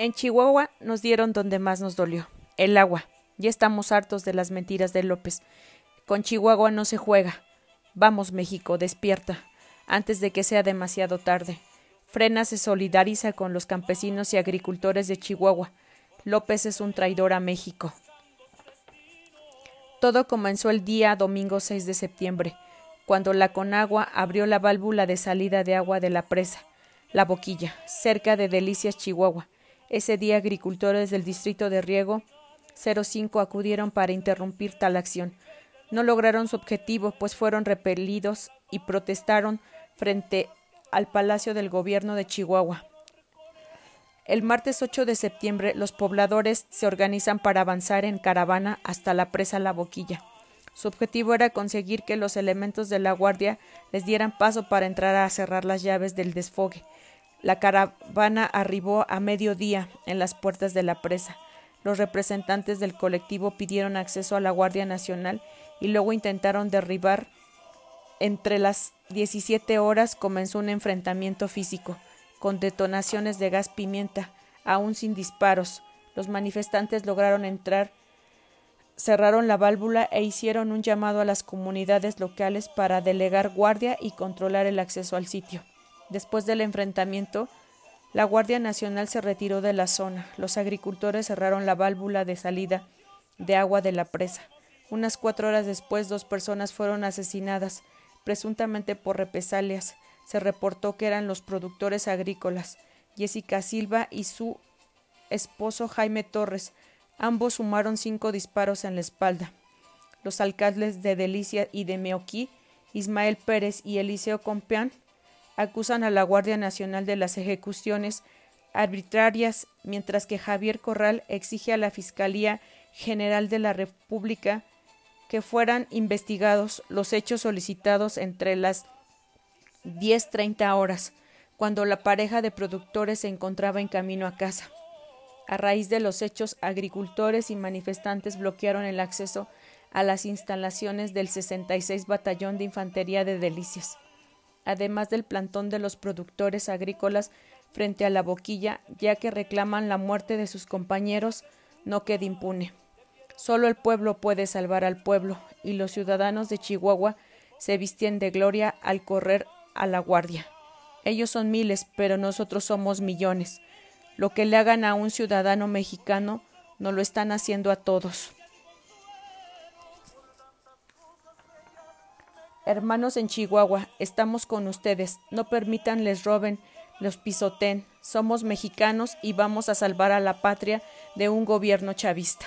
En Chihuahua nos dieron donde más nos dolió, el agua. Ya estamos hartos de las mentiras de López. Con Chihuahua no se juega. Vamos, México, despierta, antes de que sea demasiado tarde. Frena se solidariza con los campesinos y agricultores de Chihuahua. López es un traidor a México. Todo comenzó el día domingo 6 de septiembre, cuando la Conagua abrió la válvula de salida de agua de la presa, la boquilla, cerca de Delicias, Chihuahua. Ese día agricultores del distrito de riego 05 acudieron para interrumpir tal acción. No lograron su objetivo, pues fueron repelidos y protestaron frente al Palacio del Gobierno de Chihuahua. El martes 8 de septiembre los pobladores se organizan para avanzar en caravana hasta la presa La Boquilla. Su objetivo era conseguir que los elementos de la guardia les dieran paso para entrar a cerrar las llaves del desfogue. La caravana arribó a mediodía en las puertas de la presa. Los representantes del colectivo pidieron acceso a la Guardia Nacional y luego intentaron derribar. Entre las 17 horas comenzó un enfrentamiento físico con detonaciones de gas pimienta, aún sin disparos. Los manifestantes lograron entrar, cerraron la válvula e hicieron un llamado a las comunidades locales para delegar guardia y controlar el acceso al sitio. Después del enfrentamiento, la Guardia Nacional se retiró de la zona. Los agricultores cerraron la válvula de salida de agua de la presa. Unas cuatro horas después, dos personas fueron asesinadas, presuntamente por represalias se reportó que eran los productores agrícolas, Jessica Silva y su esposo Jaime Torres. Ambos sumaron cinco disparos en la espalda. Los alcaldes de Delicia y de Meoquí, Ismael Pérez y Eliseo Compeán, acusan a la Guardia Nacional de las ejecuciones arbitrarias, mientras que Javier Corral exige a la Fiscalía General de la República que fueran investigados los hechos solicitados entre las 10.30 horas, cuando la pareja de productores se encontraba en camino a casa. A raíz de los hechos, agricultores y manifestantes bloquearon el acceso a las instalaciones del 66 Batallón de Infantería de Delicias, además del plantón de los productores agrícolas frente a la boquilla, ya que reclaman la muerte de sus compañeros, no quede impune. Solo el pueblo puede salvar al pueblo, y los ciudadanos de Chihuahua se visten de gloria al correr a la guardia. Ellos son miles, pero nosotros somos millones. Lo que le hagan a un ciudadano mexicano, no lo están haciendo a todos. Hermanos en Chihuahua, estamos con ustedes. No permitan les roben, los pisoten. Somos mexicanos y vamos a salvar a la patria de un gobierno chavista.